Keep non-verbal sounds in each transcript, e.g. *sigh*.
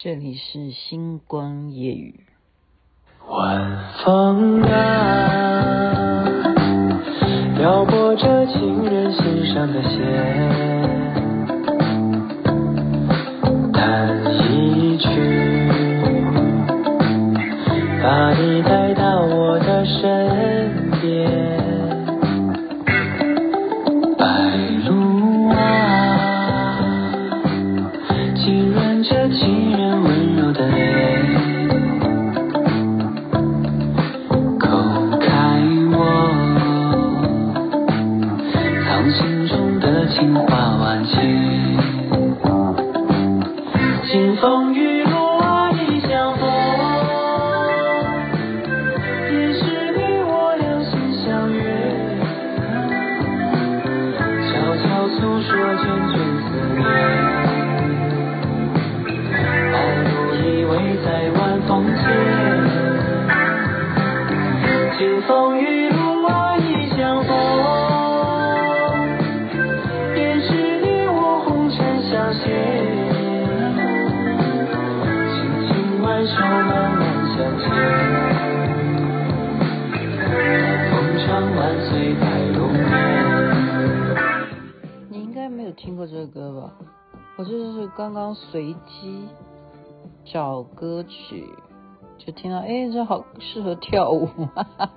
这里是星光夜雨。晚风啊，撩拨着情人心上的弦，樱花万千风雨我就是刚刚随机找歌曲，就听到，哎，这好适合跳舞。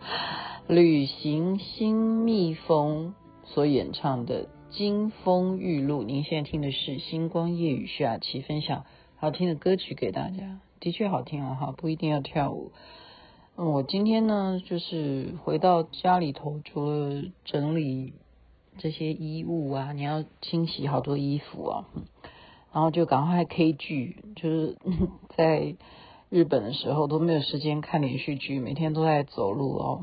*laughs* 旅行新蜜蜂所演唱的《金风玉露》，您现在听的是星光夜雨徐雅琪分享好听的歌曲给大家，的确好听啊！哈，不一定要跳舞。我今天呢，就是回到家里头，除了整理。这些衣物啊，你要清洗好多衣服啊，然后就赶快 K 剧，就是在日本的时候都没有时间看连续剧，每天都在走路哦，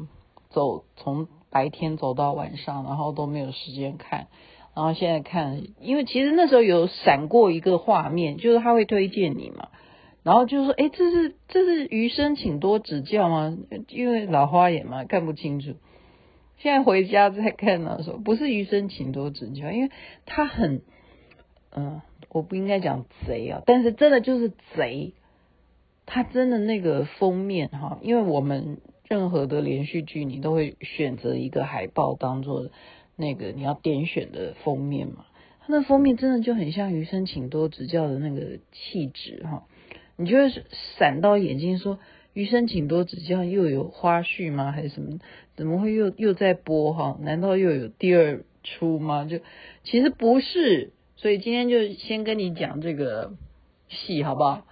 走从白天走到晚上，然后都没有时间看，然后现在看，因为其实那时候有闪过一个画面，就是他会推荐你嘛，然后就说，哎，这是这是余生，请多指教吗？因为老花眼嘛，看不清楚。现在回家再看的时候，不是余生，请多指教，因为他很，嗯、我不应该讲贼啊，但是真的就是贼，他真的那个封面哈，因为我们任何的连续剧，你都会选择一个海报当做那个你要点选的封面嘛，他那封面真的就很像余生，请多指教的那个气质哈，你就会闪到眼睛说。余生，请多指教。又有花絮吗？还是什么？怎么会又又在播哈？难道又有第二出吗？就其实不是，所以今天就先跟你讲这个戏，好不好？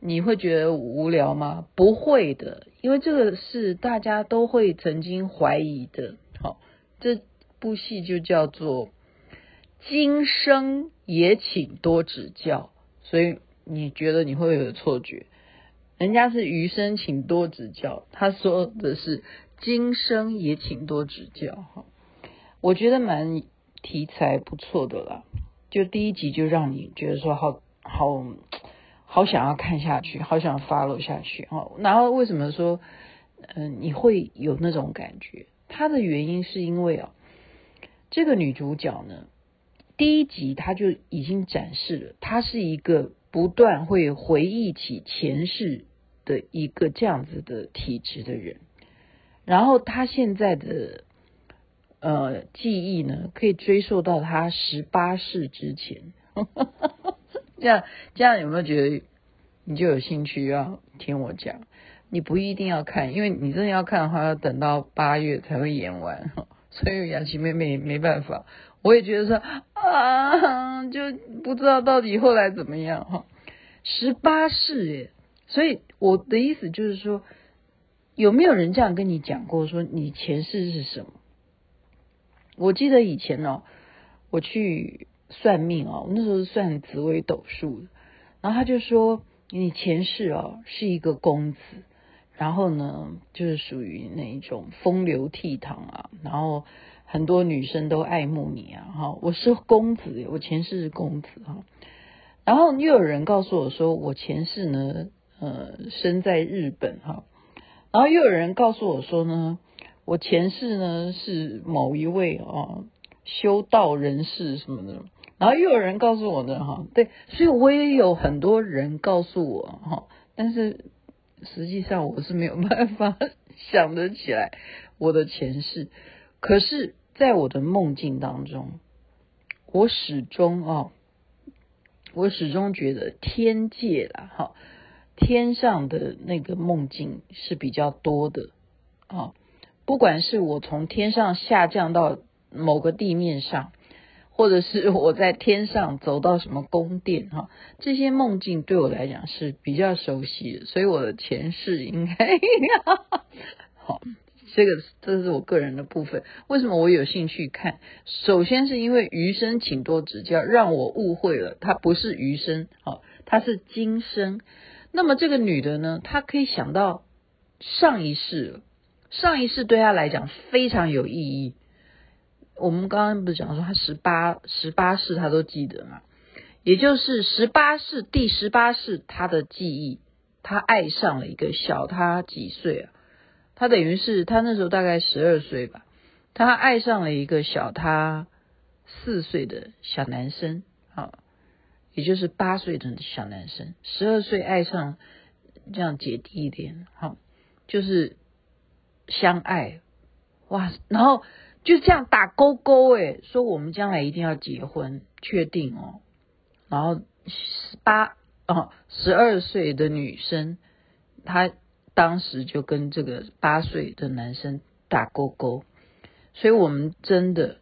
你会觉得无聊吗？不会的，因为这个是大家都会曾经怀疑的。好，这部戏就叫做《今生也请多指教》，所以你觉得你会有错觉？人家是余生，请多指教。他说的是今生也请多指教。哈，我觉得蛮题材不错的啦。就第一集就让你觉得说好好好想要看下去，好想 follow 下去。哦，然后为什么说嗯你会有那种感觉？他的原因是因为哦，这个女主角呢，第一集她就已经展示了，她是一个不断会回忆起前世。的一个这样子的体质的人，然后她现在的呃记忆呢，可以追溯到他十八世之前。这样这样有没有觉得你就有兴趣要听我讲？你不一定要看，因为你真的要看的话，要等到八月才会演完。*laughs* 所以雅琪妹妹没办法，我也觉得说啊，就不知道到底后来怎么样哈。十八世耶。所以我的意思就是说，有没有人这样跟你讲过，说你前世是什么？我记得以前哦，我去算命哦，那时候算紫微斗数，然后他就说你前世哦是一个公子，然后呢就是属于那一种风流倜傥啊，然后很多女生都爱慕你啊，哈，我是公子，我前世是公子哈，然后又有人告诉我说我前世呢。呃，生在日本哈，然后又有人告诉我说呢，我前世呢是某一位啊修道人士什么的，然后又有人告诉我的哈，对，所以我也有很多人告诉我哈，但是实际上我是没有 *laughs* 办法想得起来我的前世，可是在我的梦境当中，我始终啊，我始终觉得天界啦哈，天上的那个梦境是比较多的啊。不管是我从天上下降到某个地面上，或者是我在天上走到什么宫殿哈，这些梦境对我来讲是比较熟悉的，所以我的前世应该 *laughs* 好。这个这是我个人的部分。为什么我有兴趣看？首先是因为余生请多指教，让我误会了，她不是余生，好，她是今生。那么这个女的呢，她可以想到上一世。上一世对他来讲非常有意义。我们刚刚不是讲说他十八十八世他都记得吗？也就是十八世第十八世他的记忆，他爱上了一个小他几岁啊？他等于是他那时候大概十二岁吧，他爱上了一个小他四岁的小男生啊，也就是八岁的小男生，十二岁爱上这样姐弟恋，好，就是。相爱，哇，然后就这样打勾勾，诶，说我们将来一定要结婚，确定哦。然后十八哦，十二岁的女生，她当时就跟这个八岁的男生打勾勾，所以我们真的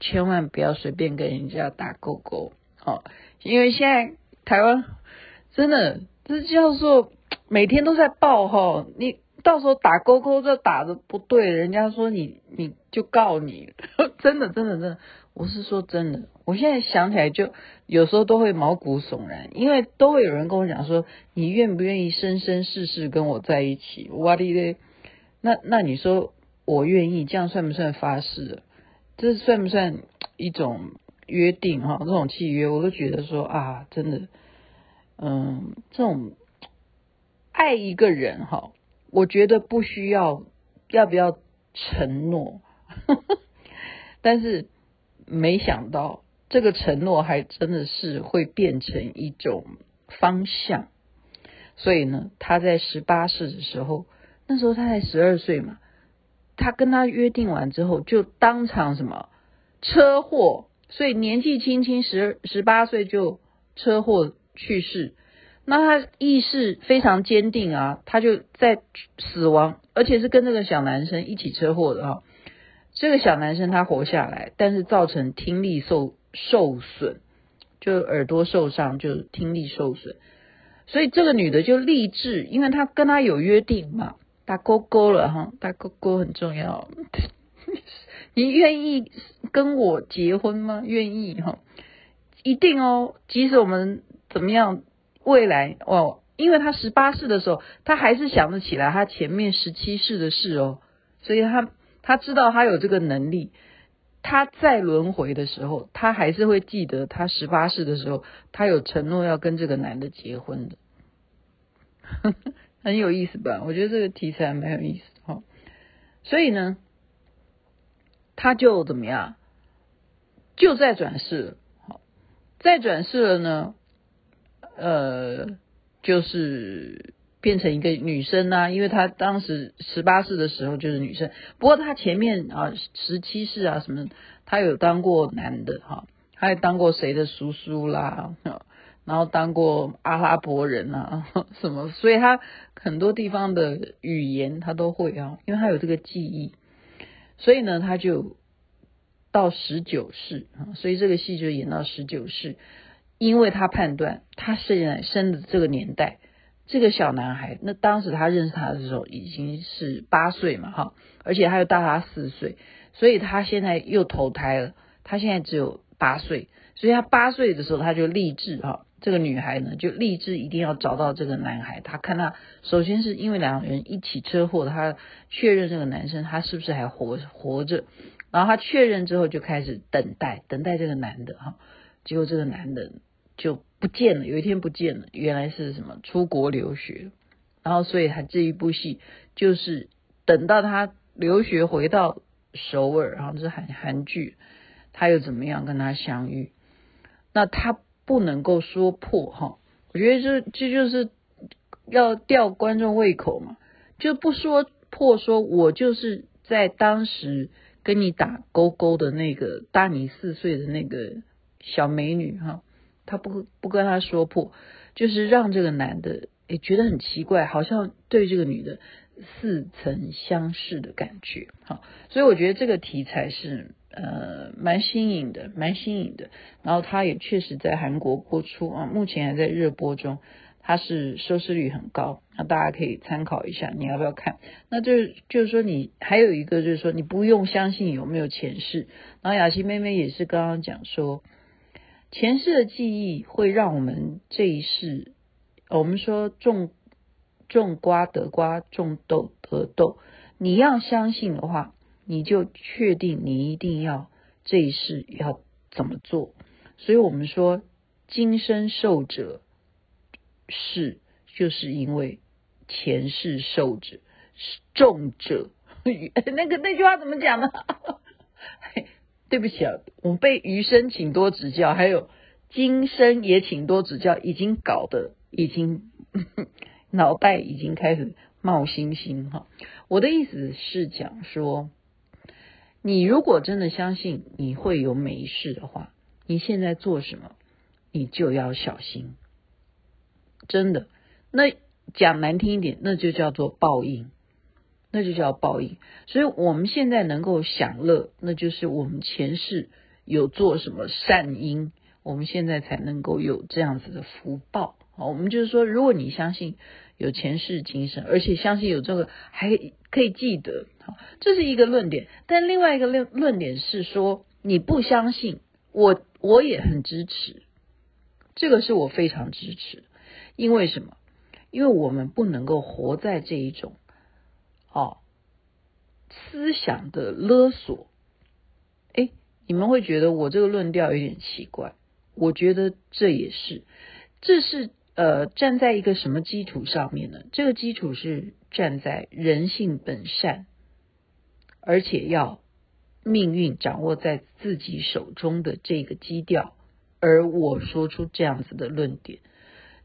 千万不要随便跟人家打勾勾，哦，因为现在台湾真的这叫做每天都在报哈，你。到时候打勾勾，这打的不对，人家说你你就告你，*laughs* 真的真的真的，我是说真的，我现在想起来就有时候都会毛骨悚然，因为都会有人跟我讲说，你愿不愿意生生世世跟我在一起？哇哩嘞，那那你说我愿意，这样算不算发誓？这算不算一种约定哈？这种契约，我都觉得说啊，真的，嗯，这种爱一个人哈。我觉得不需要，要不要承诺？*laughs* 但是没想到这个承诺还真的是会变成一种方向。所以呢，他在十八岁的时候，那时候他才十二岁嘛，他跟他约定完之后，就当场什么车祸，所以年纪轻轻十十八岁就车祸去世。那他意识非常坚定啊，他就在死亡，而且是跟这个小男生一起车祸的啊。这个小男生他活下来，但是造成听力受受损，就耳朵受伤，就听力受损。所以这个女的就立志，因为她跟他有约定嘛，打勾勾了哈，打勾勾很重要。*laughs* 你愿意跟我结婚吗？愿意哈，一定哦，即使我们怎么样。未来哦，因为他十八世的时候，他还是想得起来他前面十七世的事哦，所以他他知道他有这个能力，他再轮回的时候，他还是会记得他十八世的时候，他有承诺要跟这个男的结婚的，*laughs* 很有意思吧？我觉得这个题材蛮有意思哈，所以呢，他就怎么样，就再转世了，好，再转世了呢？呃，就是变成一个女生啊，因为她当时十八世的时候就是女生。不过她前面啊，十七世啊什么，她有当过男的哈，她也当过谁的叔叔啦，然后当过阿拉伯人啊 *laughs* 什么，所以她很多地方的语言她都会啊，因为她有这个记忆，所以呢，她就到十九世啊，所以这个戏就演到十九世。因为他判断，他现在生的这个年代，这个小男孩，那当时他认识他的时候已经是八岁嘛，哈，而且他又大他四岁，所以他现在又投胎了。他现在只有八岁，所以他八岁的时候他就立志，哈，这个女孩呢就立志一定要找到这个男孩。他看他首先是因为两个人一起车祸，他确认这个男生他是不是还活活着，然后他确认之后就开始等待，等待这个男的，哈，结果这个男的。就不见了，有一天不见了，原来是什么出国留学，然后所以他这一部戏就是等到他留学回到首尔，然后这韩韩剧，他又怎么样跟他相遇？那他不能够说破哈。我觉得这这就是要吊观众胃口嘛，就不说破，说我就是在当时跟你打勾勾的那个大你四岁的那个小美女哈，他不不跟他说破，就是让这个男的也觉得很奇怪，好像对这个女的。似曾相识的感觉，好，所以我觉得这个题材是呃蛮新颖的，蛮新颖的。然后它也确实在韩国播出啊，目前还在热播中，它是收视率很高，那大家可以参考一下，你要不要看？那就是就是说你还有一个就是说你不用相信有没有前世，然后雅琪妹妹也是刚刚讲说，前世的记忆会让我们这一世，我们说种。种瓜得瓜，种豆得豆。你要相信的话，你就确定你一定要这一世要怎么做。所以我们说，今生受者是，就是因为前世受者是重者。*laughs* 那个那句话怎么讲呢？*laughs* 对不起啊，我被余生请多指教，还有今生也请多指教，已经搞得已经。*laughs* 脑袋已经开始冒星星哈，我的意思是讲说，你如果真的相信你会有美事的话，你现在做什么，你就要小心。真的，那讲难听一点，那就叫做报应，那就叫报应。所以我们现在能够享乐，那就是我们前世有做什么善因，我们现在才能够有这样子的福报。好我们就是说，如果你相信有前世今生，而且相信有这个还可以记得，好，这是一个论点。但另外一个论论点是说，你不相信，我我也很支持，这个是我非常支持。因为什么？因为我们不能够活在这一种哦思想的勒索。哎，你们会觉得我这个论调有点奇怪，我觉得这也是，这是。呃，站在一个什么基础上面呢？这个基础是站在人性本善，而且要命运掌握在自己手中的这个基调。而我说出这样子的论点，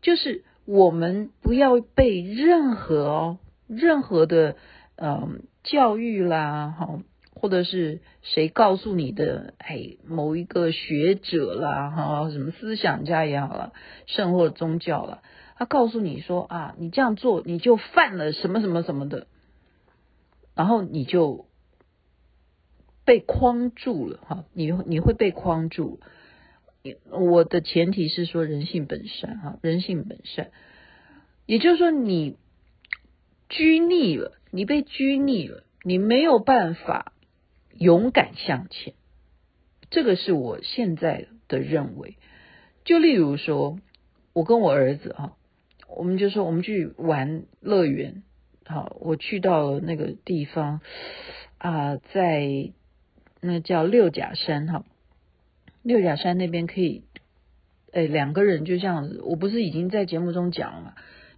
就是我们不要被任何哦，任何的嗯、教育啦，哈。或者是谁告诉你的？哎，某一个学者啦，哈，什么思想家也好了，甚或宗教了，他告诉你说啊，你这样做你就犯了什么什么什么的，然后你就被框住了，哈，你你会被框住。我的前提是说人性本善，哈，人性本善，也就是说你拘泥了，你被拘泥了，你没有办法。勇敢向前，这个是我现在的认为。就例如说，我跟我儿子哈，我们就说我们去玩乐园，好，我去到了那个地方啊，在那叫六甲山哈，六甲山那边可以，哎，两个人就这样子，我不是已经在节目中讲了吗？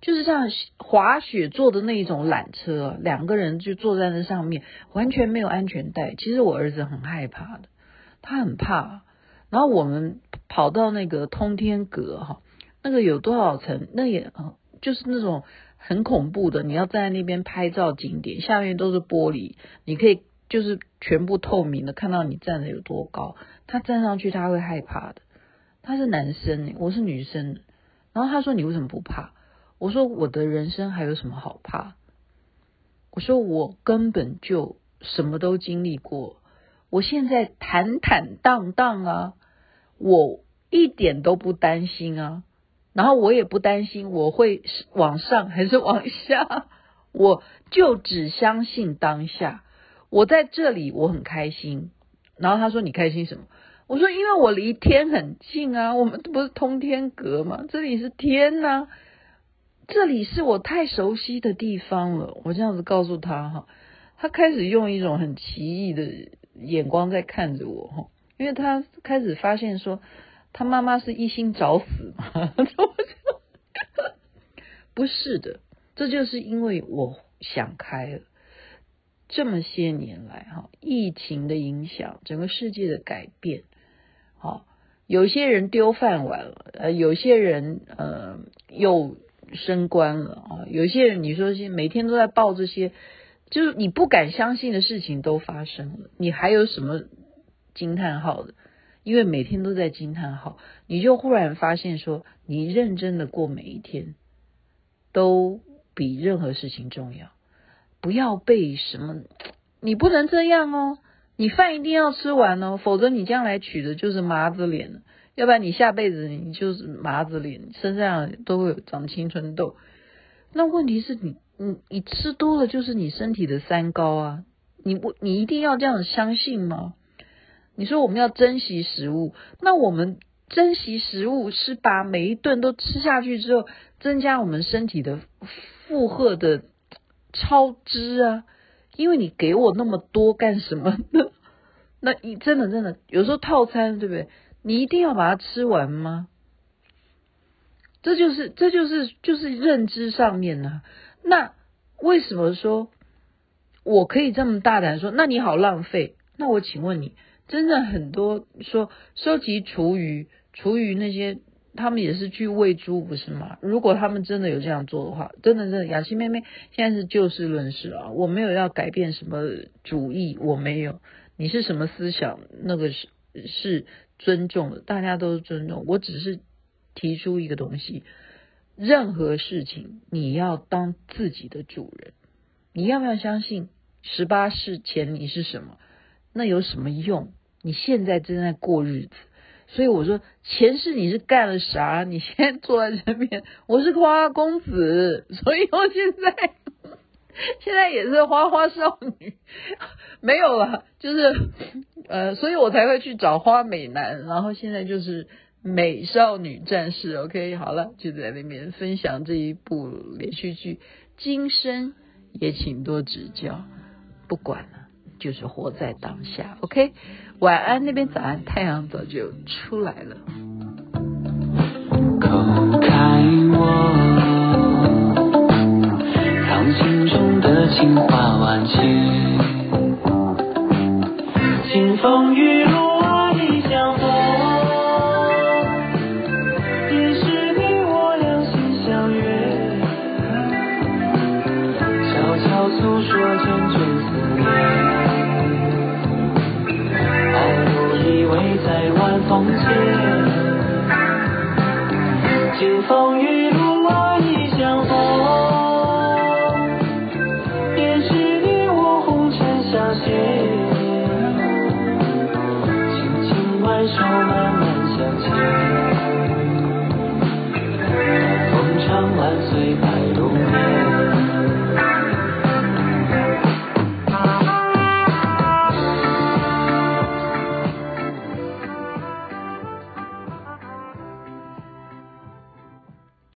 就是像滑雪坐的那种缆车，两个人就坐在那上面，完全没有安全带。其实我儿子很害怕的，他很怕。然后我们跑到那个通天阁哈，那个有多少层？那也就是那种很恐怖的。你要站在那边拍照景点，下面都是玻璃，你可以就是全部透明的看到你站的有多高。他站上去他会害怕的。他是男生，我是女生。然后他说：“你为什么不怕？”我说我的人生还有什么好怕？我说我根本就什么都经历过，我现在坦坦荡荡啊，我一点都不担心啊，然后我也不担心我会往上还是往下，我就只相信当下，我在这里我很开心。然后他说，你开心什么？我说因为我离天很近啊，我们不是通天阁吗？这里是天呐。这里是我太熟悉的地方了，我这样子告诉他哈，他开始用一种很奇异的眼光在看着我哈，因为他开始发现说他妈妈是一心找死嘛，*laughs* 不是的，这就是因为我想开了，这么些年来哈，疫情的影响，整个世界的改变，好，有些人丢饭碗了，呃，有些人呃又升官了啊，有些人你说是每天都在报这些，就是你不敢相信的事情都发生了，你还有什么惊叹号的？因为每天都在惊叹号，你就忽然发现说，你认真的过每一天，都比任何事情重要。不要被什么，你不能这样哦，你饭一定要吃完哦，否则你将来娶的就是麻子脸了，要不然你下辈子你就是麻子脸，身上都会有长青春痘。那问题是你，你你吃多了就是你身体的三高啊，你不你一定要这样相信吗？你说我们要珍惜食物，那我们珍惜食物是把每一顿都吃下去之后，增加我们身体的负荷的超支啊！因为你给我那么多干什么呢？*laughs* 那你真的真的有时候套餐对不对？你一定要把它吃完吗？这就是这就是就是认知上面呢、那为什么说我可以这么大胆说？那你好浪费。那我请问你。真的很多说收集厨余，厨余那些他们也是去喂猪，不是吗？如果他们真的有这样做的话，真的真的，雅琪妹妹现在是就事论事啊，我没有要改变什么主意，我没有。你是什么思想，那个是是尊重的，大家都尊重。我只是提出一个东西，任何事情你要当自己的主人，你要不要相信十八世前你是什么？那有什么用？你现在正在过日子，所以我说前世你是干了啥？你现在坐在这边，我是花花公子，所以我现在现在也是花花少女，没有了，就是呃，所以我才会去找花美男，然后现在就是美少女战士。OK，好了，就在那边分享这一部连续剧，今生也请多指教，不管了。就是活在当下，OK，晚安那边，早安，太阳早就出来了。情话万千，清风雨露我已相逢，也是你我两心相悦，悄悄诉说縼縼思念。在晚风间，金风玉露手慢慢向前，风唱万岁。